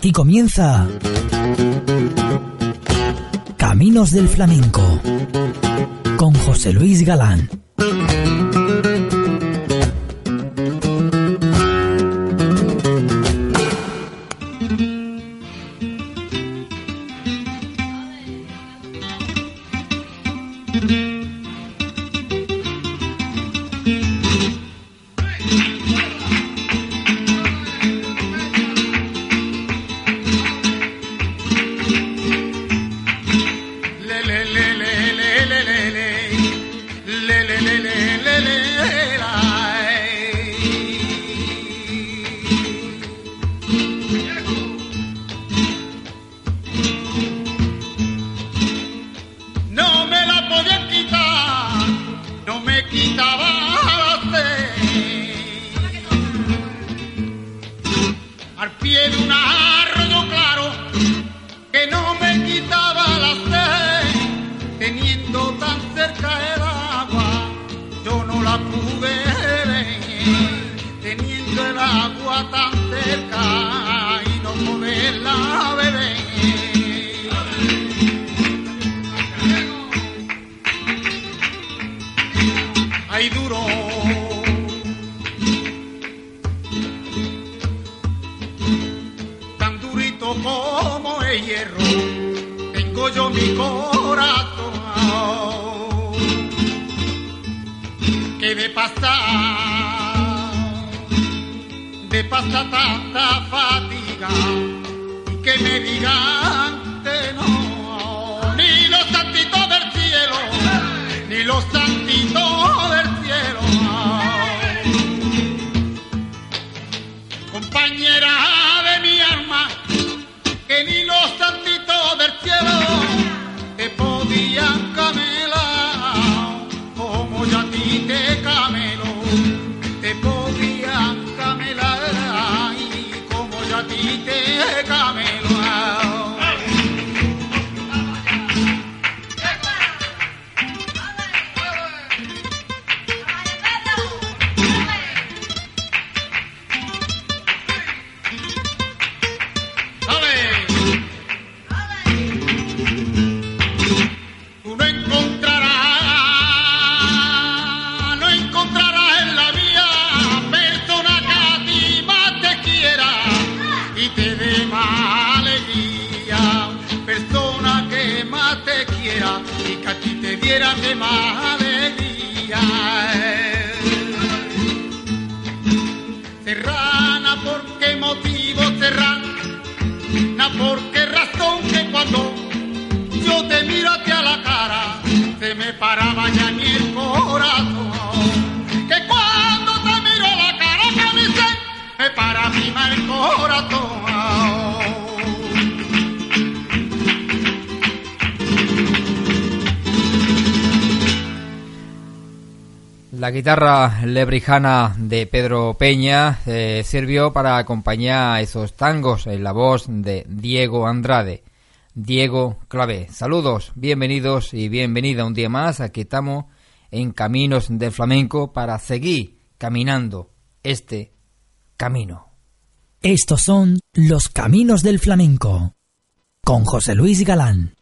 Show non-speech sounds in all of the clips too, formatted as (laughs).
Aquí comienza Caminos del Flamenco con José Luis Galán. La guitarra lebrijana de Pedro Peña eh, sirvió para acompañar esos tangos en la voz de Diego Andrade. Diego Clavé. Saludos, bienvenidos y bienvenida un día más. Aquí estamos en Caminos del Flamenco para seguir caminando este camino. Estos son los Caminos del Flamenco con José Luis Galán.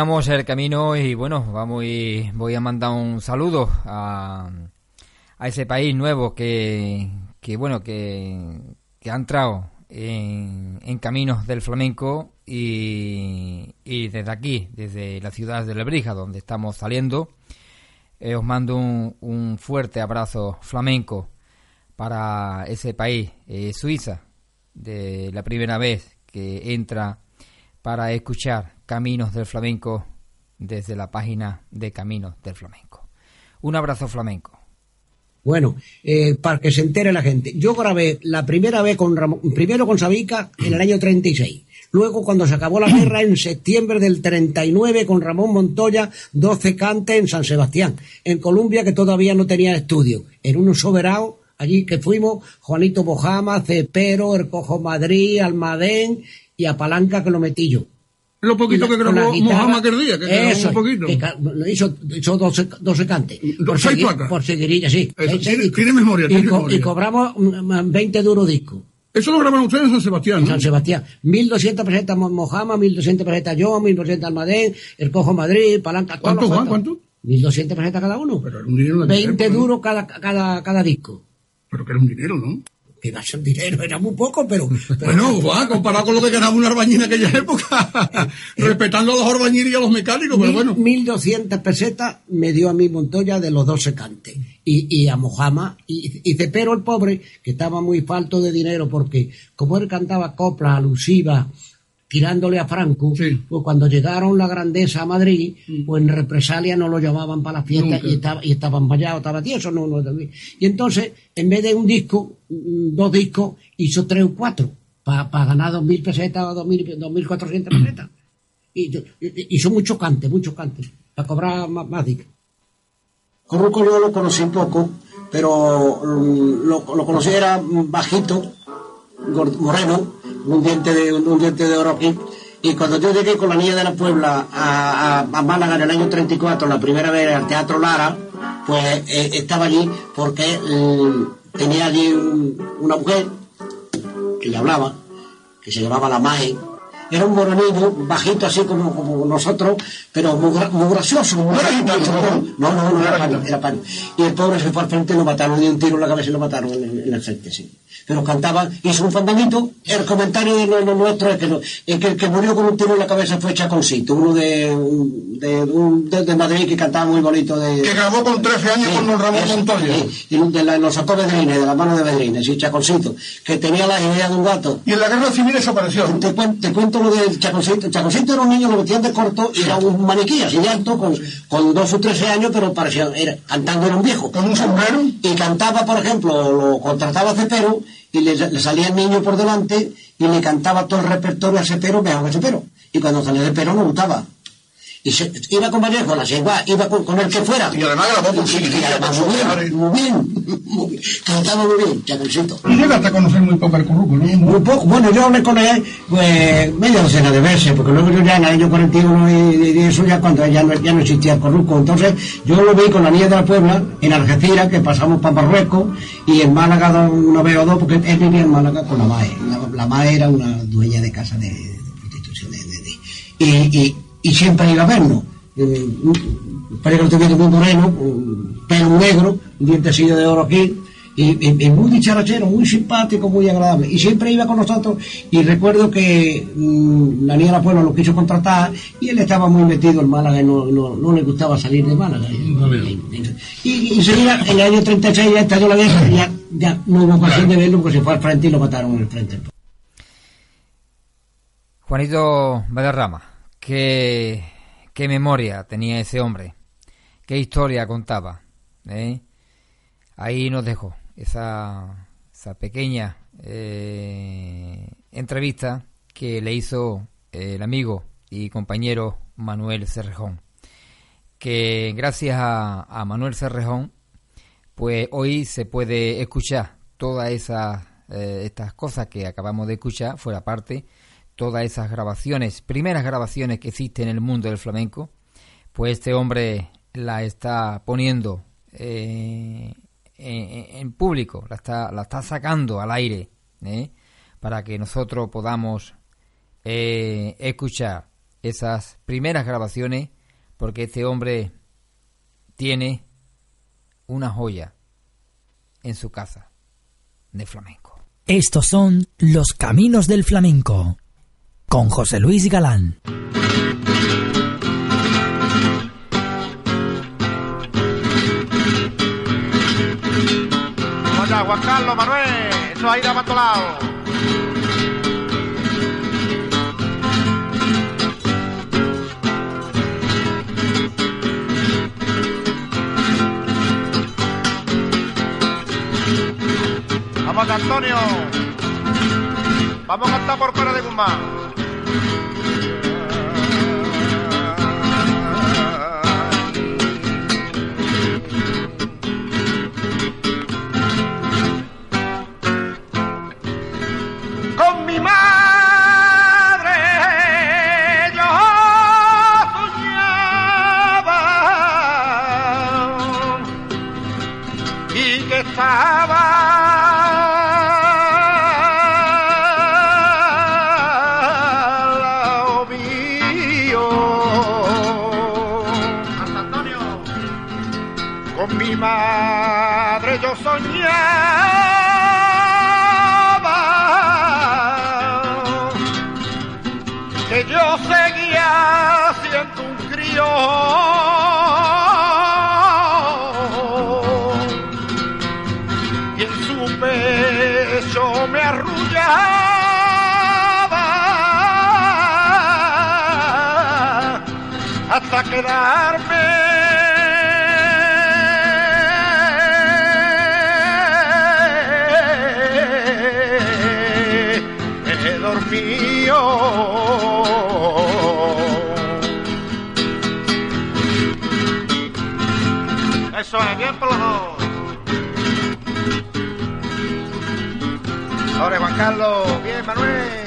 El camino y bueno, vamos voy a mandar un saludo a, ese país nuevo que, bueno, que, que ha entrado en, caminos del flamenco y, desde aquí, desde la ciudad de Lebrija, donde estamos saliendo, eh, os mando un, un fuerte abrazo flamenco para ese país, eh, Suiza, de la primera vez que entra para escuchar Caminos del Flamenco desde la página de Caminos del Flamenco. Un abrazo flamenco. Bueno, eh, para que se entere la gente. Yo grabé la primera vez con Ramón, primero con Sabica en el año 36. Luego, cuando se acabó la guerra, en septiembre del 39, con Ramón Montoya, 12 cantes en San Sebastián, en Colombia, que todavía no tenía estudio. En un soberano, allí que fuimos, Juanito Bojama, Cepero, El Cojo Madrid, Almadén y a Palanca, que lo metí yo. Lo poquito que la grabó guitarra, Mohamed aquel día, que grabó eso, un poquito. que hizo, hizo 12, 12 cantes. Por, Seis segui- placas. por seguirilla, sí. Eso, tiene- tiene memoria, y, tiene co- memoria. y cobramos mm, 20 duros discos. Eso lo grabaron ustedes en San Sebastián, ¿no? San Sebastián. 1200 pesetas Mo- Mojama, 1200 pesetas yo, 1200 Almadén, el Cojo Madrid, Palanca. ¿Cuánto, Juan? ¿Cuánto? 1200 pesetas cada uno. Pero era un dinero en la 20 época, ¿no? duros cada, cada, cada disco. Pero que era un dinero, ¿no? Que iba a ser dinero, era muy poco, pero. pero Bueno, comparado con lo que ganaba una arbañil en aquella época, (laughs) respetando a los arbañiles y a los mecánicos, pero bueno. 1200 pesetas me dio a mí Montoya de los 12 cantes. Y, y a Mojama. Y, y Cepero, el pobre, que estaba muy falto de dinero, porque como él cantaba coplas alusivas, tirándole a Franco, Sí. pues cuando llegaron la grandeza a Madrid, pues en represalia no lo llamaban para la fiesta Nunca. y estaba, y estaban vallados, estaba tieso, no, no, y entonces, en vez de un disco, mm, dos discos, hizo tres o cuatro, para ganar dos mil pesetas o dos mil, dos mil cuatrocientas pesetas. Y, y, y son muchos cantes, muchos cantes, para cobrar más, más discos. Corruco yo lo conocí poco, pero mm, lo, lo conocí era bajito, moreno, un diente de un diente de oro aquí. Y cuando yo llegué con la niña de la Puebla a, a- a Málaga en el año 34, la primera vez al Teatro Lara, pues eh, estaba allí porque mm, tenía allí un- una mujer que le hablaba, que se llamaba la Mae. Era un morenillo, bajito así como, como nosotros, pero muy, gra- muy gracioso. muy. No, no, no, era pan, era pan. Y el pobre se fue al frente y lo mataron, dio un tiro en la cabeza y lo mataron en, en el frente, sí. Pero cantaba, hizo un fandanguito. El comentario de lo, lo nuestro es que, no- es que el que murió con un tiro en la cabeza fue Chaconcito, uno de, de, un- de, de Madrid que cantaba muy bonito de... Que grabó con 13 años con don Ramón Montoya. sí, y de la- los sacó Bedrines, de la mano de Bedrines, y Chaconcito, que tenía la idea de un gato. Y en la guerra civil desapareció. Te, te cuento lo del Chaconcito. Chaconcito era un niño, lo metían de corto y era un maniquí así de alto, con, con dos o trece años, pero parecía, era, cantando era un viejo. Con un sombrero. Y cantaba, por ejemplo, lo contrataba a Cepero y le, le salía el niño por delante y le cantaba todo el repertorio a Cepero, mejor que Cepero. Y cuando salía Cepero no gustaba. Y se, iba con Vallejo, la igual, iba con, con, el que fuera. Y además grabó con sí, y además muy bien, muy bien, muy bien, cantaba muy bien, Chanelcito. Y llegaste a conocer muy poco el curruco, ¿no? Muy poco, bueno, yo hablé con él, pues, media docena de veces, porque luego yo ya en el año 41 y, y eso ya cuando ya no, ya no existía el corruco, entonces yo lo vi con la niña de la Puebla, en Algeciras, que pasamos para Marruecos, y en Málaga una vez o dos, porque él vivía en Málaga con la MAE. La, la MAE era una dueña de casa de, de prostitución, de, de, de y, y, y siempre iba a vernos parece que lo tuviera muy moreno, un pelo negro, un dientecillo de oro aquí, y, y, y, muy dicharachero, muy simpático, muy agradable. Y siempre iba con nosotros, y recuerdo que mmm, la niña de la Puebla lo quiso contratar, y él estaba muy metido en Málaga, y no, no, no le gustaba salir de Málaga. Y, y, enseguida, en el año 36, ya estalló la guerra, ya, ya no hubo ocasión de verlo, porque se fue al frente y lo mataron en el frente. Juanito Valderrama, que qué memoria tenía ese hombre, qué historia contaba. ¿eh? Ahí nos dejó esa, esa pequeña eh, entrevista que le hizo el amigo y compañero Manuel Cerrejón. Que gracias a, a Manuel Cerrejón, pues hoy se puede escuchar todas esas eh, estas cosas que acabamos de escuchar, fuera parte todas esas grabaciones, primeras grabaciones que existen en el mundo del flamenco, pues este hombre la está poniendo eh, en, público, la está, la está sacando al aire, ¿eh? para que nosotros podamos eh, escuchar esas primeras grabaciones, porque este hombre tiene una joya en su casa de flamenco. Estos son los caminos del flamenco con José Luis Galán. Hola, Juan Carlos, Manuel, eso ahí de para lado. Vamos, Antonio. Vamos a cantar por fuera de Guzmán. Dormido. Eso es bien dos. Ahora Juan Carlos, bien Manuel.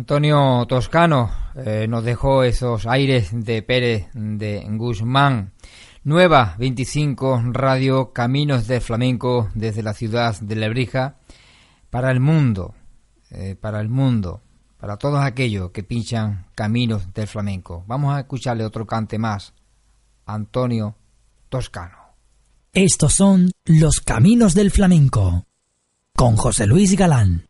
Antonio Toscano eh, nos dejó esos aires de Pérez de Guzmán. Nueva 25 Radio Caminos de Flamenco desde la ciudad de Lebrija para el mundo, eh, para el mundo, para todos aquellos que pinchan Caminos del Flamenco. Vamos a escucharle otro cante más. Antonio Toscano. Estos son los caminos del flamenco. Con José Luis Galán.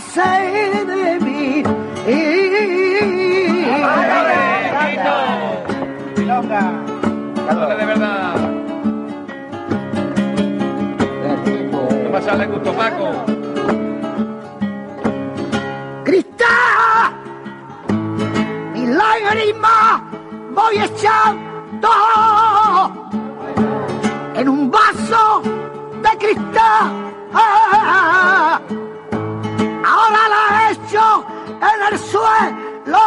¿qué va a ser de mí? de verdad. ¿Qué pasa? ¿Le gustó Paco? Cristal, mi lágrima voy echando en un vaso de cristal. Ahora la echo en el suelo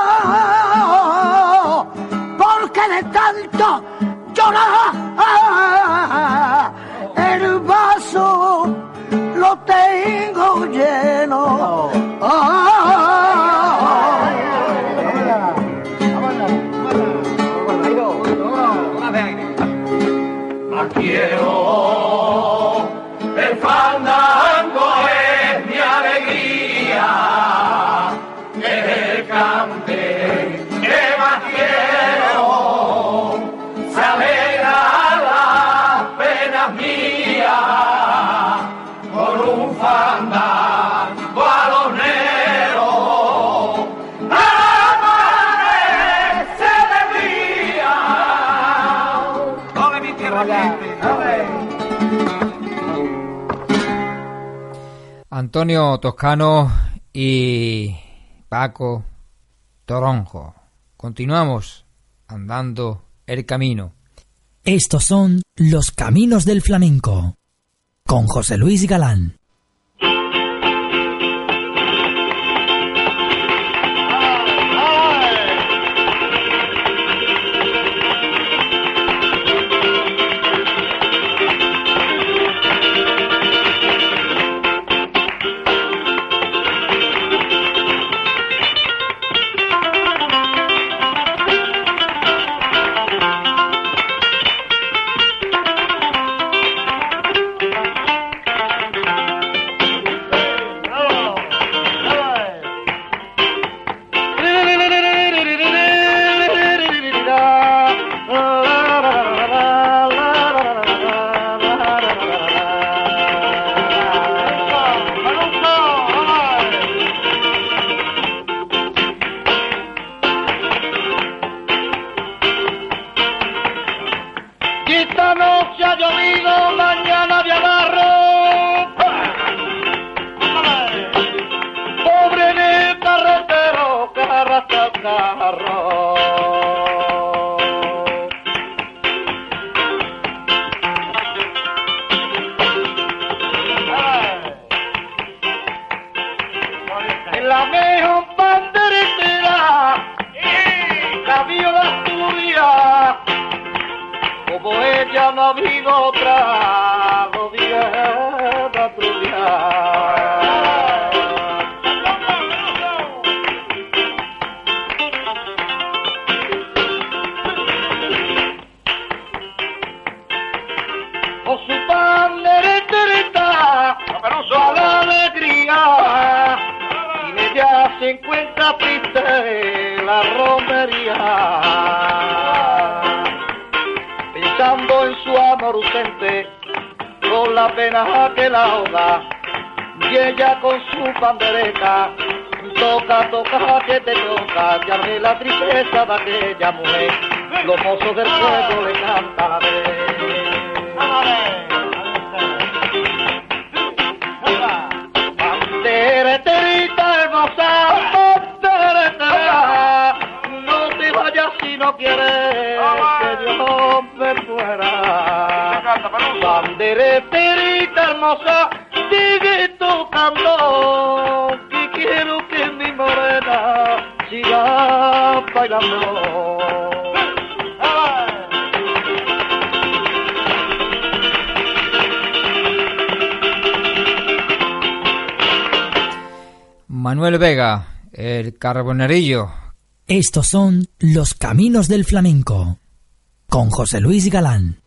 porque de tanto llorar el vaso lo tengo lleno. No Antonio Toscano y Paco Toronjo. Continuamos andando el camino. Estos son los caminos del flamenco. Con José Luis Galán. Pensando en su amor ausente, con la pena que la ahoga, y ella con su pandereta, toca, toca, que te toca, ve la tristeza de aquella mujer, los mozos del pueblo le cantan no quieres que yo me fuera. Bandereterita hermosa, sigue tocando, que quiero que mi morena siga bailando. Manuel Vega, el carbonerillo. Estos son los caminos del flamenco. Con José Luis Galán.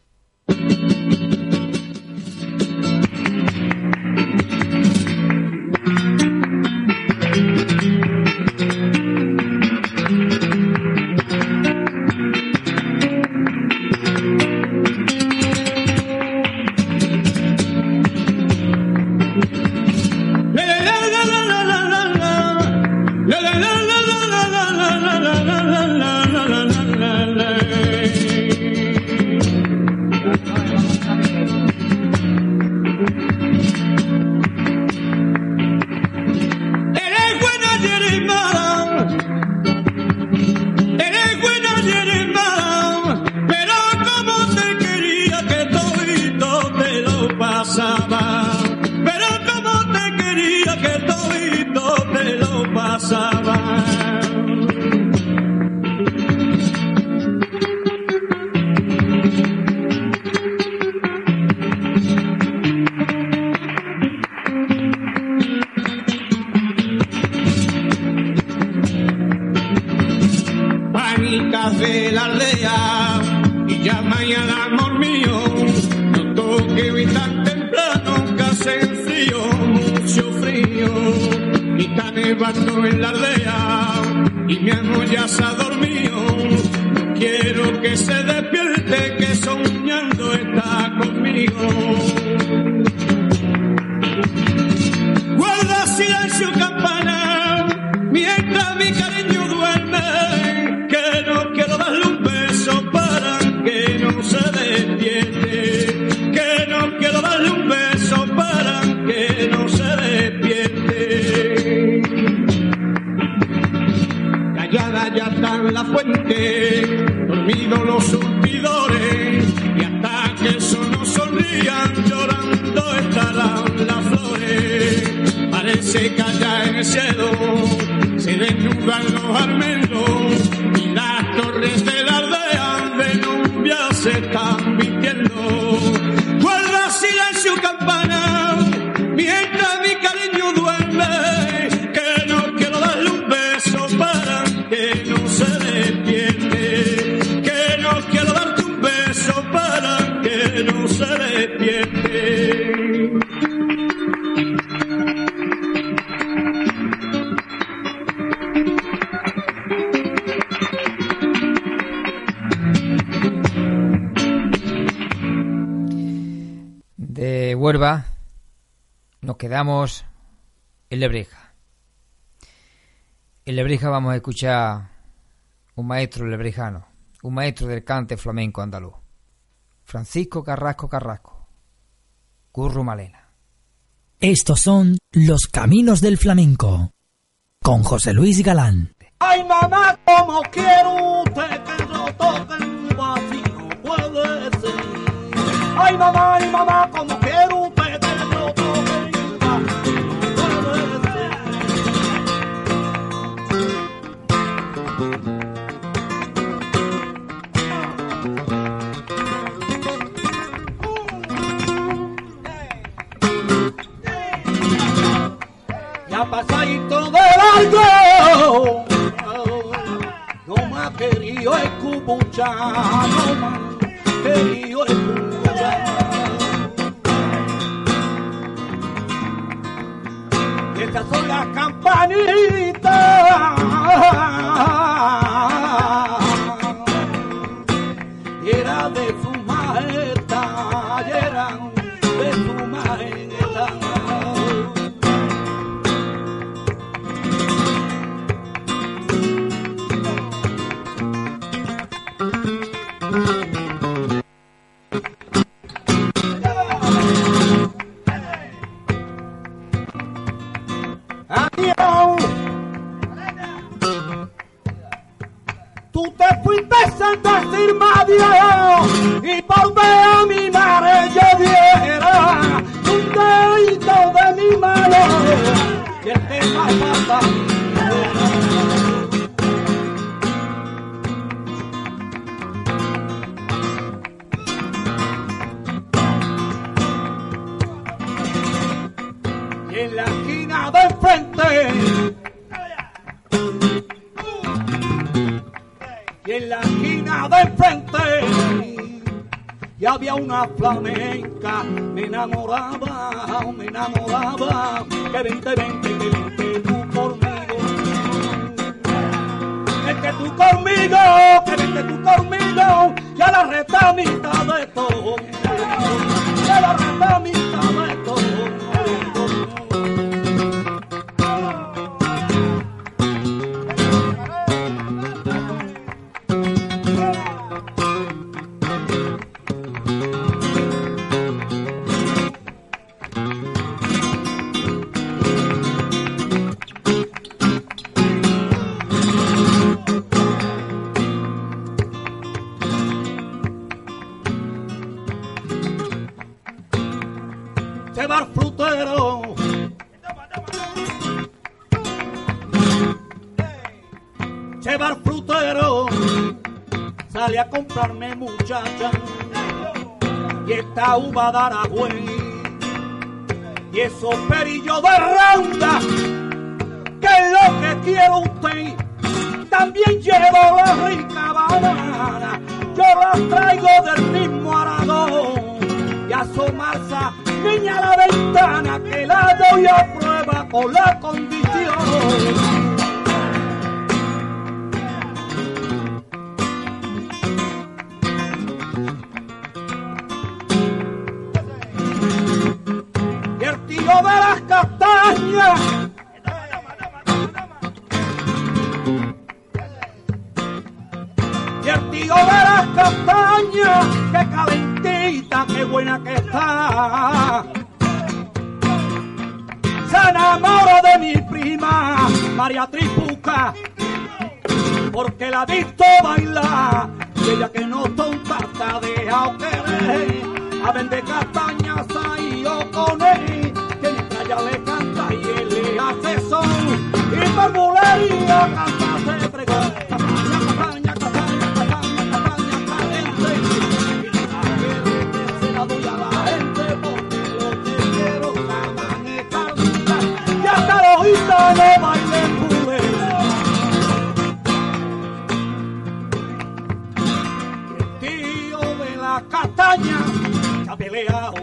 De Huelva nos quedamos en Lebrija. En Lebrija vamos a escuchar un maestro lebrijano, un maestro del cante flamenco andaluz, Francisco Carrasco Carrasco, Curro Malena. Estos son los caminos del flamenco. Con José Luis Galán. Ay mamá, como quiero usted que lo toquen así no puede ser. Ay mamá, ay mamá, como quiero usted que lo toquen así no puede ser. Ya pasadito de largo, no me ha querido escuchar, no me ha querido escuchar. Estas son las. A decirme adiós y por ver a mi madre yo diera un dedito de mi mano que te pasa y había una flamenca, me enamoraba, me enamoraba, que vente, vente, que vente tú conmigo, vente tú conmigo, que vente tú conmigo, y a la retamita de todo, y a la retamita de qué buena que está. Se enamora de mi prima María Tripuca porque la he visto bailar. Y ella que no tonta se ha dejado querer. A vender castañas ahí yo con él que mientras ella le canta y él le hace son. Y por bulería canta se pregón bailen bulera el tío de la castaña ha peleado.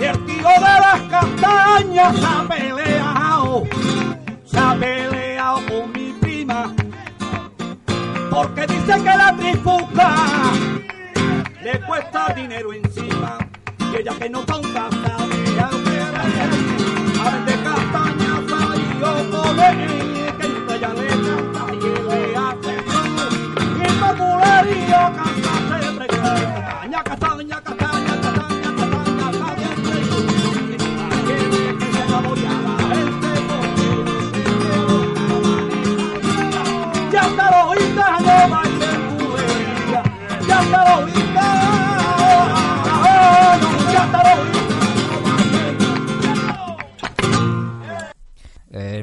El tío de las castañas se ha peleado. Se ha peleado con mi prima. Porque dice que la tripuca le cuesta dinero encima. Y ella que no tonta sabe canta y le. Y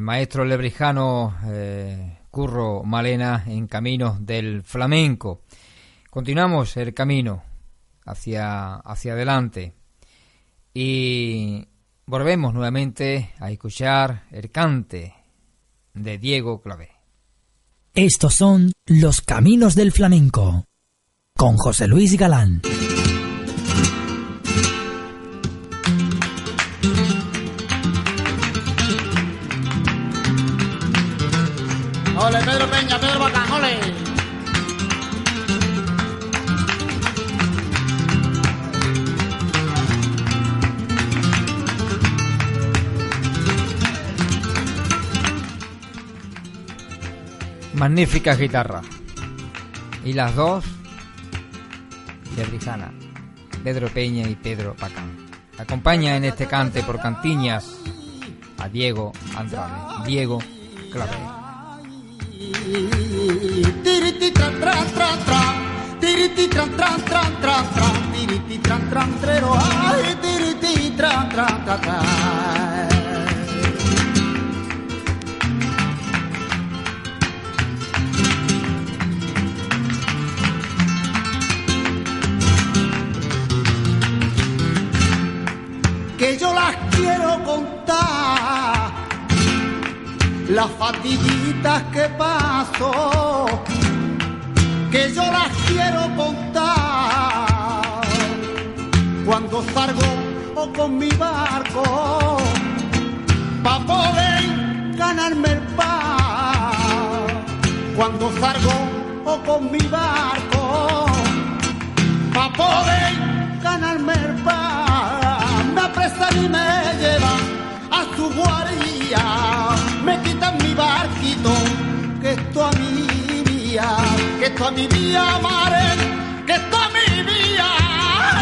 maestro lebrijano eh, Curro Malena en camino del flamenco. Continuamos el camino hacia, hacia adelante y volvemos nuevamente a escuchar el cante de Diego Clavé. Estos son los caminos del flamenco con José Luis Galán. Magnífica guitarra. Y las dos de Rijana, Pedro Peña y Pedro Bacán. Acompaña en este cante por cantiñas a Diego Andrade. Diego Clavé. Yo las quiero contar las fatiguitas que paso, que yo las quiero contar. Cuando salgo o con mi barco, pa' poder ganarme el pan. Cuando salgo o con mi barco, pa' poder ganarme el y me llevan a su guardia me quitan mi barquito, que esto a mi vía, que esto a mi vía, mare, que esto a mi vía,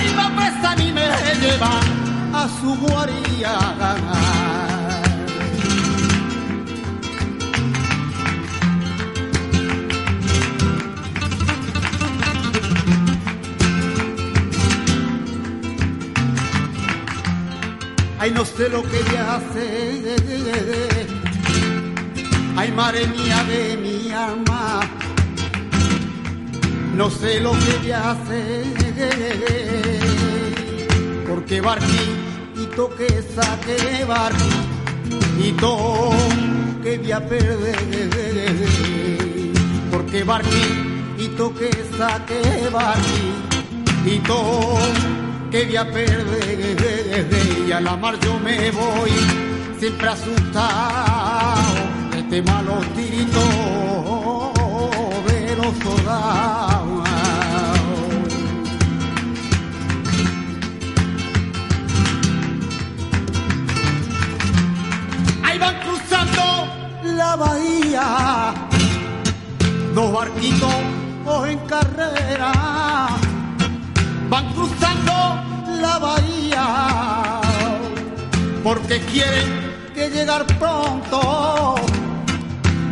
y me apresan y me llevan a su guardia. Ay, no sé lo que ella hace. Ay, madre mía de mi alma. No sé lo que ella hace. Porque barquito que saque barquito que voy a perder. Porque barquito que saque barquito que voy a perder. Y a la mar yo me voy siempre asustado de este malos tiritos de los soldados. Ahí van cruzando la bahía. Dos barquitos en carrera van cruzando la bahía porque quieren que llegar pronto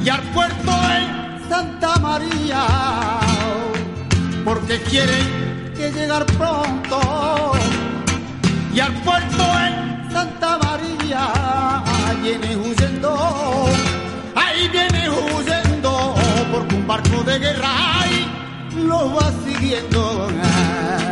y al puerto en Santa María porque quieren que llegar pronto y al puerto en Santa María. Viene huyendo ahí viene huyendo porque un barco de guerra ahí lo va siguiendo. ¡Con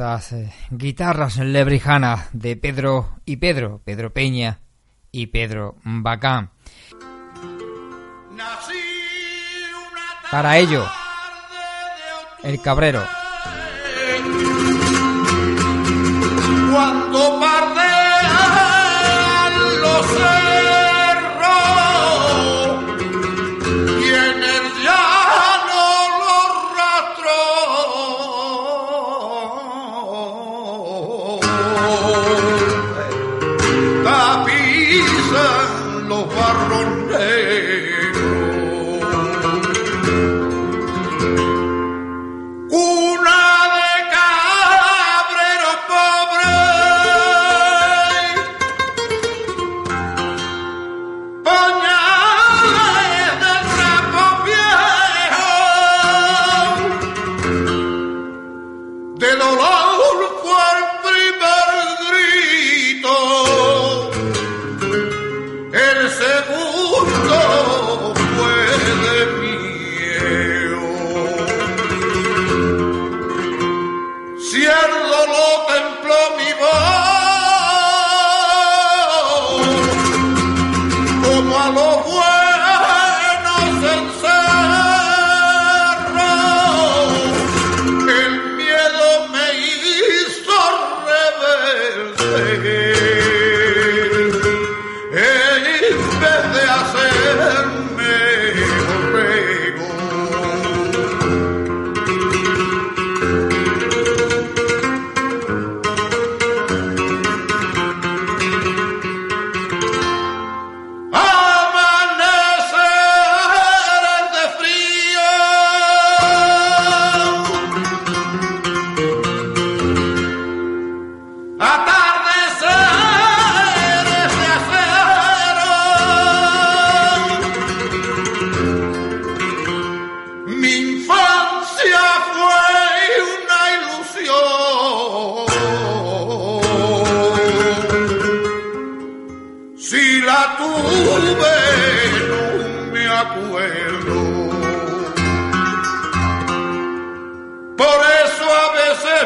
estas eh, guitarras lebrijanas de Pedro y Pedro, Pedro Peña y Pedro Bacán. Para ello, el cabrero. Cuando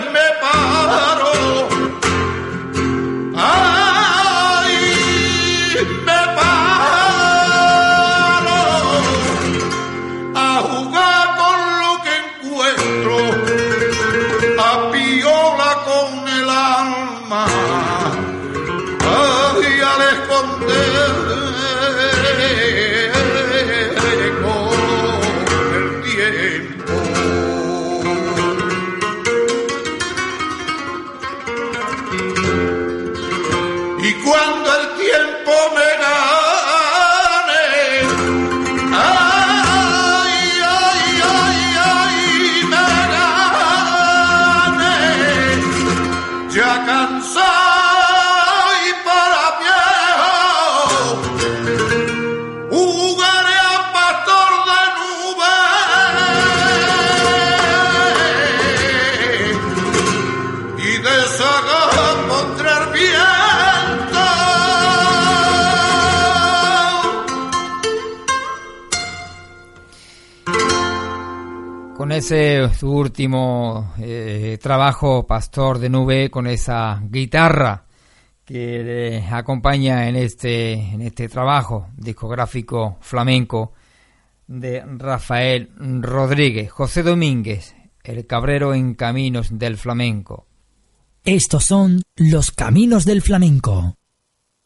me pasa. ese su último eh, trabajo, Pastor de Nube, con esa guitarra que le acompaña en este, en este trabajo discográfico flamenco de Rafael Rodríguez, José Domínguez, el cabrero en caminos del flamenco. Estos son los caminos del flamenco,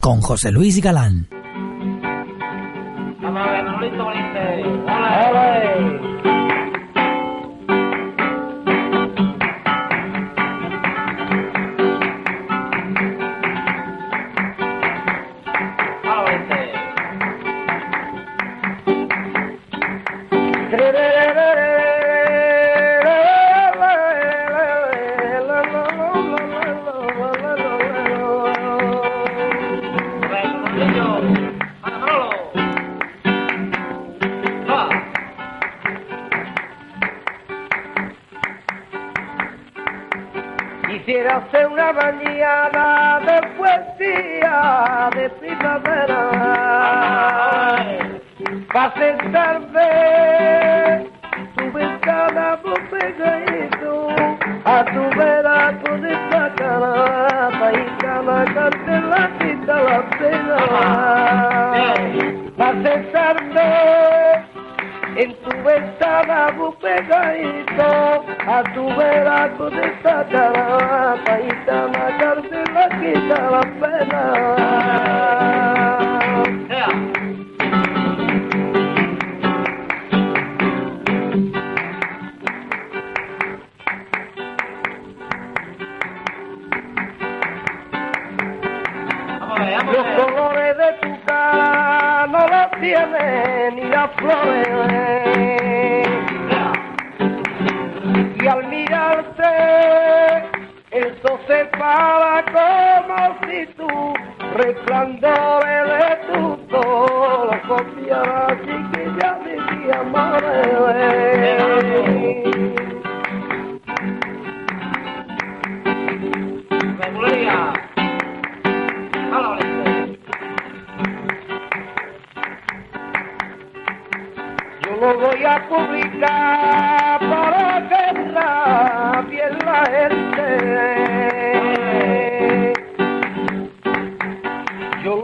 con José Luis Galán. Quisiera hacer una mañana de poesía de primavera. Para sentar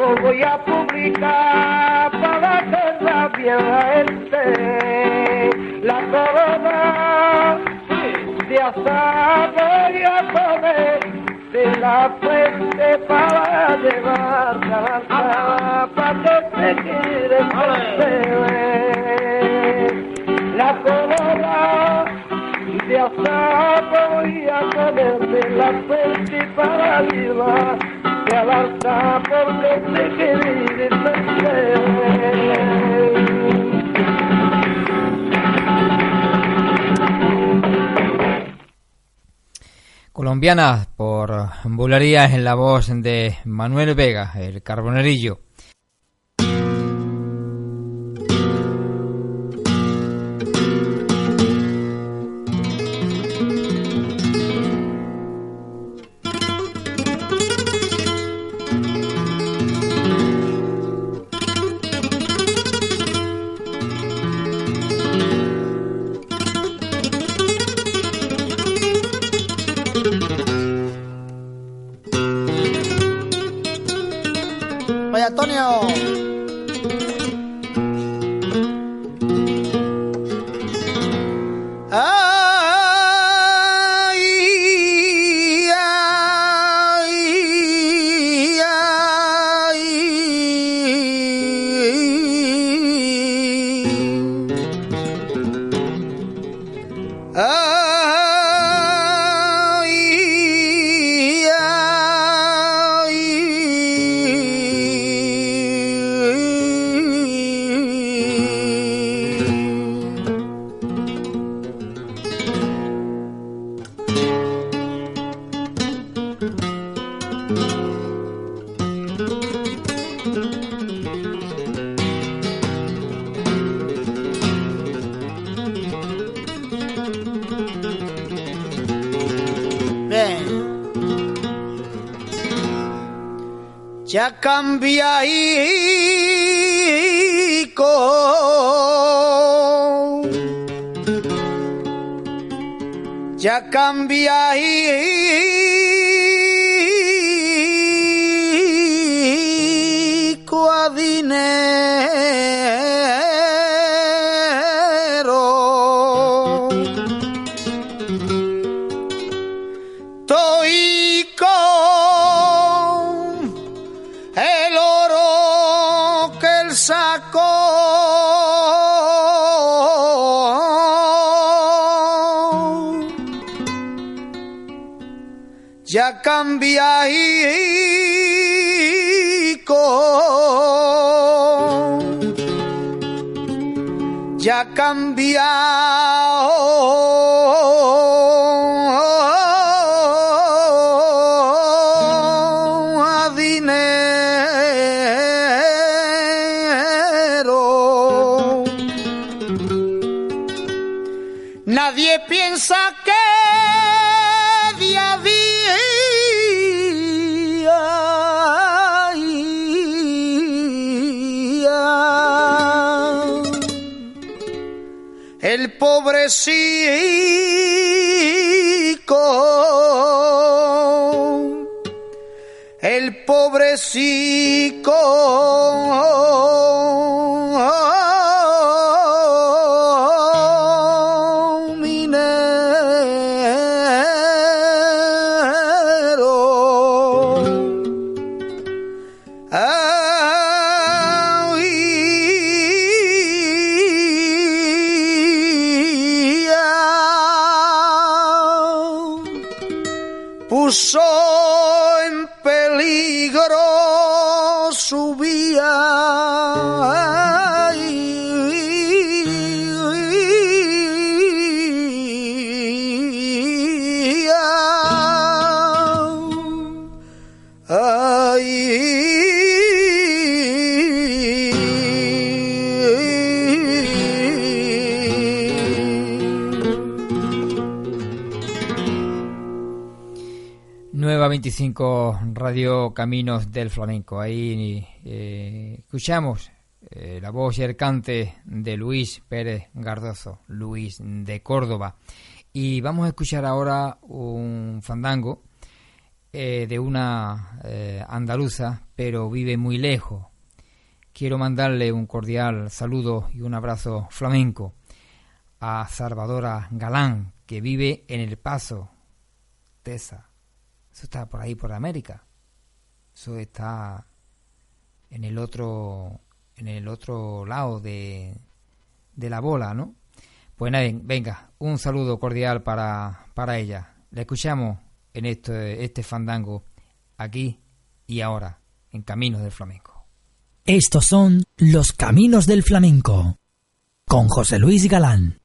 lo voy a publicar para que la gente. La corona de azar voy a poner de la frente para llevar la para que te quede la corona de azar voy a poner de la frente para llevar quede Colombiana por Bulería en la voz de Manuel Vega, el carbonerillo. Ya cambia Ya cambia a dinero. Ya Radio Caminos del Flamenco. Ahí eh, escuchamos eh, la voz y el cante de Luis Pérez Gardozo, Luis de Córdoba. Y vamos a escuchar ahora un fandango eh, de una andaluza, pero vive muy lejos. Quiero mandarle un cordial saludo y un abrazo flamenco a Salvadora Galán, que vive en El Paso, Tesa. Eso está por ahí, por América. Eso está en el otro, en el otro lado de, de la bola, ¿no? Pues nada, venga, un saludo cordial para, para ella. La escuchamos en este, este fandango aquí y ahora, en Caminos del Flamenco. Estos son los Caminos del Flamenco, con José Luis Galán.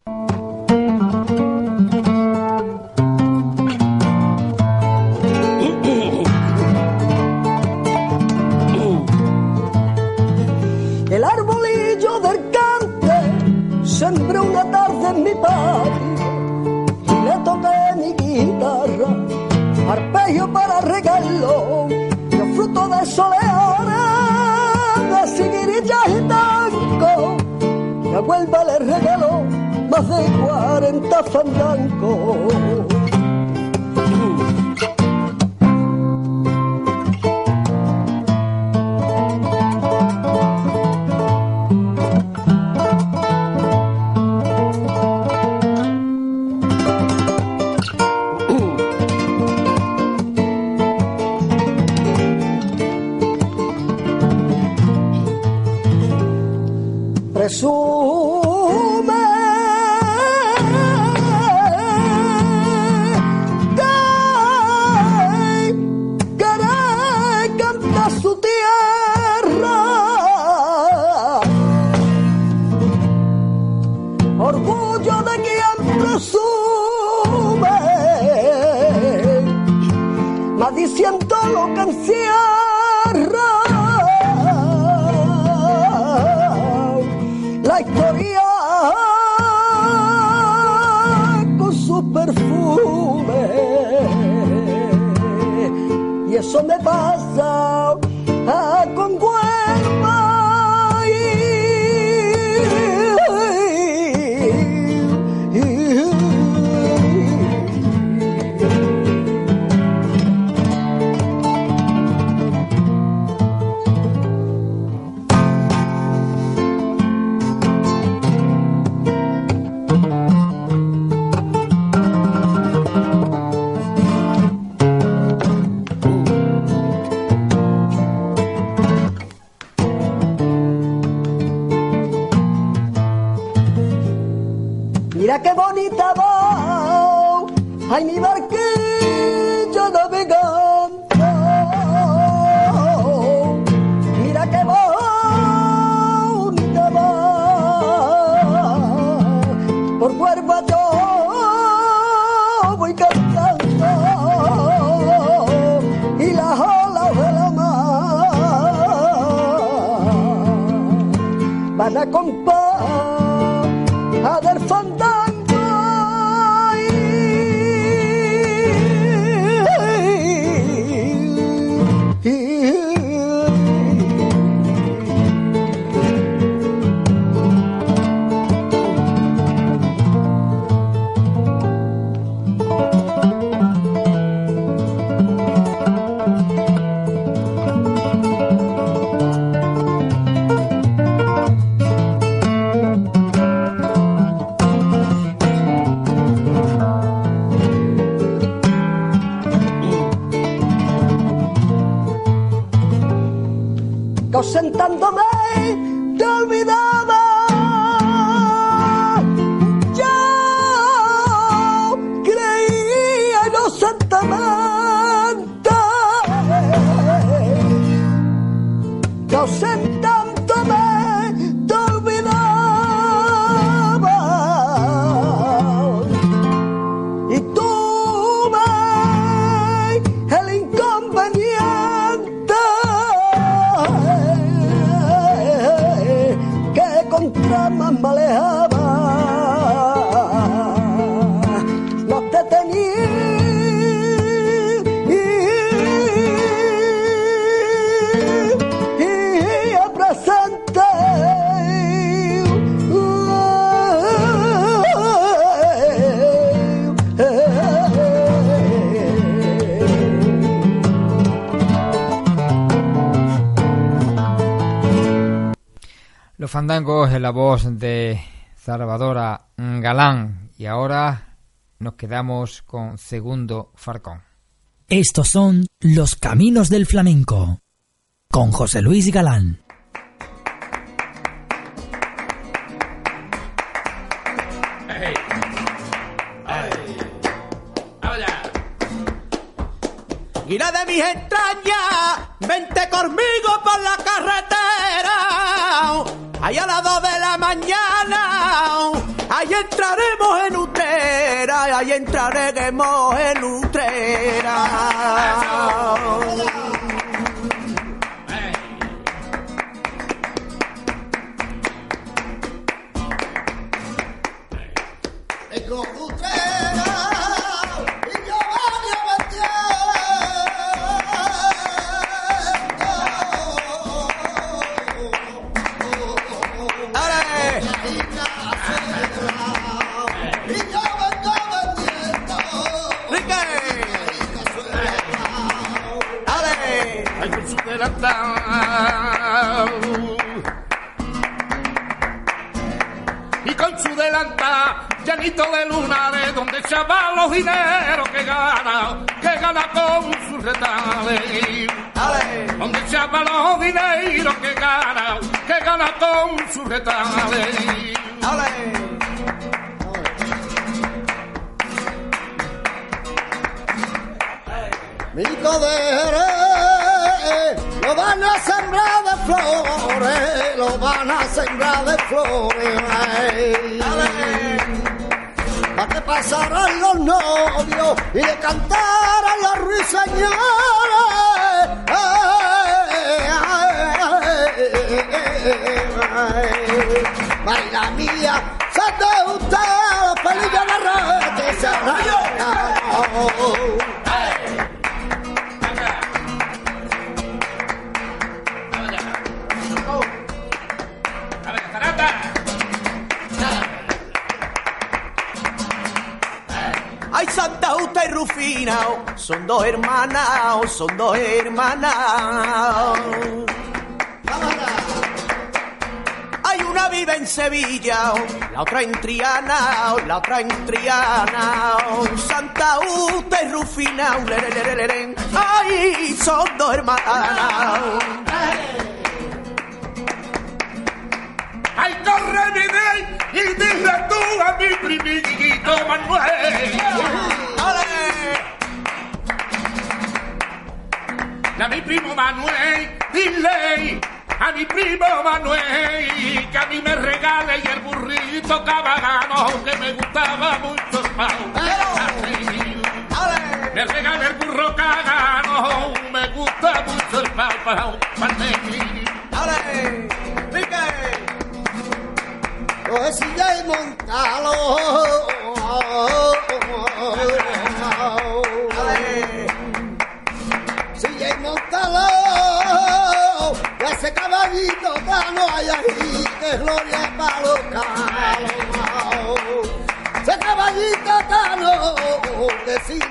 40 fandangos. Ramambalea Los fandangos en la voz de Salvadora Galán. Y ahora nos quedamos con Segundo Farcón. Estos son Los Caminos del Flamenco, con José Luis Galán. Guira de mis entrañas, vente conmigo por la carretera. Ahí a las dos de la mañana, ahí entraremos en Utrera, ahí entraremos en Utrera. Delantal. Y con su delantal, llanito de lunares, donde echaba los dineros que gana, que gana con su retales. Donde echaba los dineros que gana, que gana con su retales. Mi codere lo van a sembrar de flores, lo van a sembrar de flores. Para que pasaran los novios y le cantaran los ruiseñores. Baila mía, se te gusta la pelilla de rete, se Rufina, son dos hermanas, son dos hermanas. Hay una vive en Sevilla, la otra en Triana, la otra en Triana. Santa Justa y Rufina, ay, son dos hermanas. Ay, corre mi rey y dile tú a mi primito Manuel. Y a mi primo Manuel, dile a mi primo Manuel que a mí me regale y el burrito cabagano que me gustaba mucho el pau. Me regale el burro cagano, me gusta mucho el pau, pau, Pues si ya hay montado. Si hay montado. Ya ese caballito no hay ahí. Que gloria para los. Ese caballito no. Que sin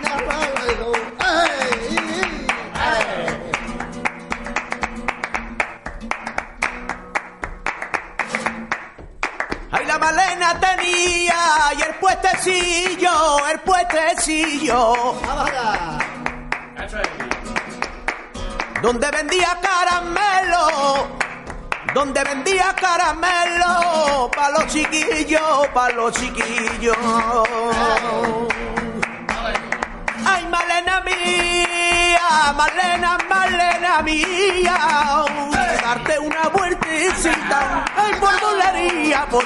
puestecillo, el puestecillo. Donde vendía caramelo donde vendía caramelo pa' los chiquillos, pa' los chiquillos. Ay, Malena mía, Malena, Malena mía, darte una vueltecita, ay, por bulería, por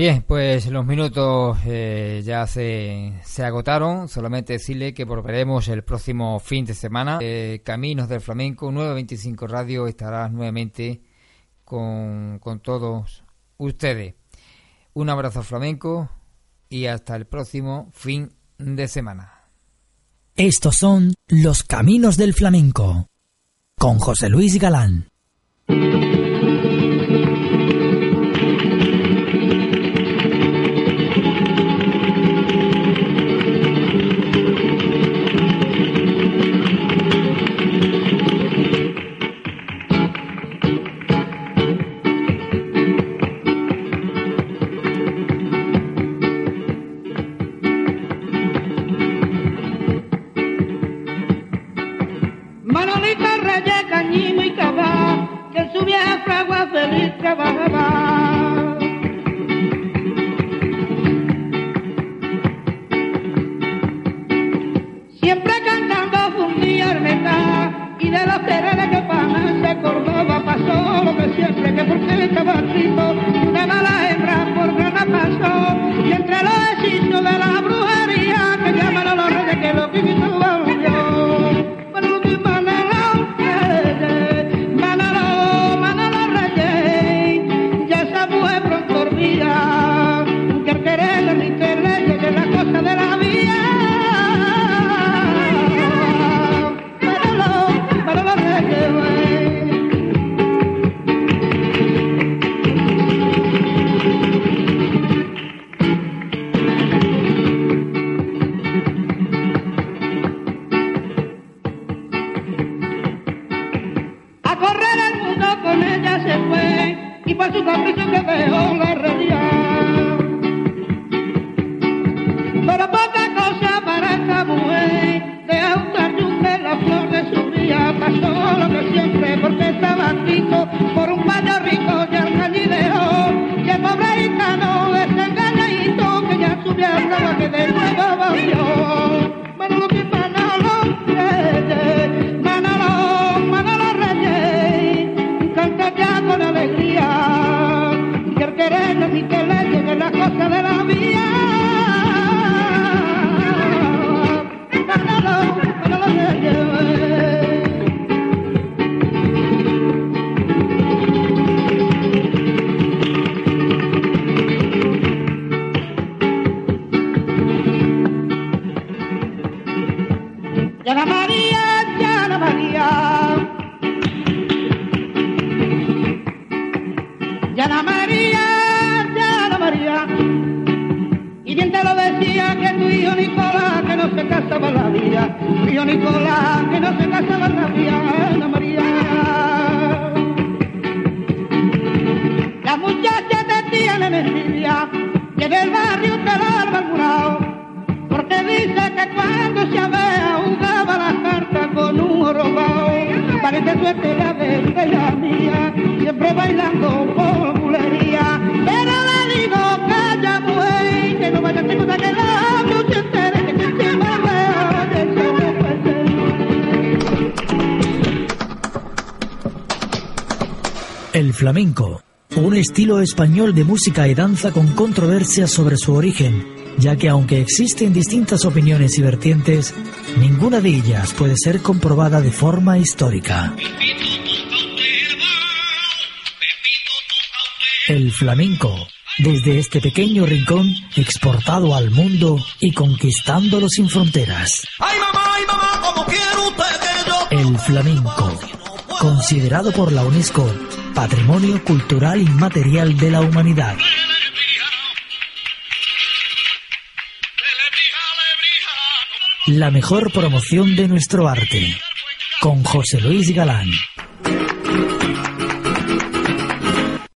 Bien, pues los minutos eh, ya se, se agotaron. Solamente decirle que volveremos el próximo fin de semana. Eh, Caminos del Flamenco, 925 Radio, estará nuevamente con, con todos ustedes. Un abrazo flamenco y hasta el próximo fin de semana. Estos son Los Caminos del Flamenco con José Luis Galán. Estilo español de música y danza con controversia sobre su origen, ya que aunque existen distintas opiniones y vertientes, ninguna de ellas puede ser comprobada de forma histórica. El flamenco, desde este pequeño rincón, exportado al mundo y conquistándolo sin fronteras. El flamenco, considerado por la UNESCO Patrimonio Cultural Inmaterial de la Humanidad. la mejor promoción de nuestro arte. Con José Luis Galán.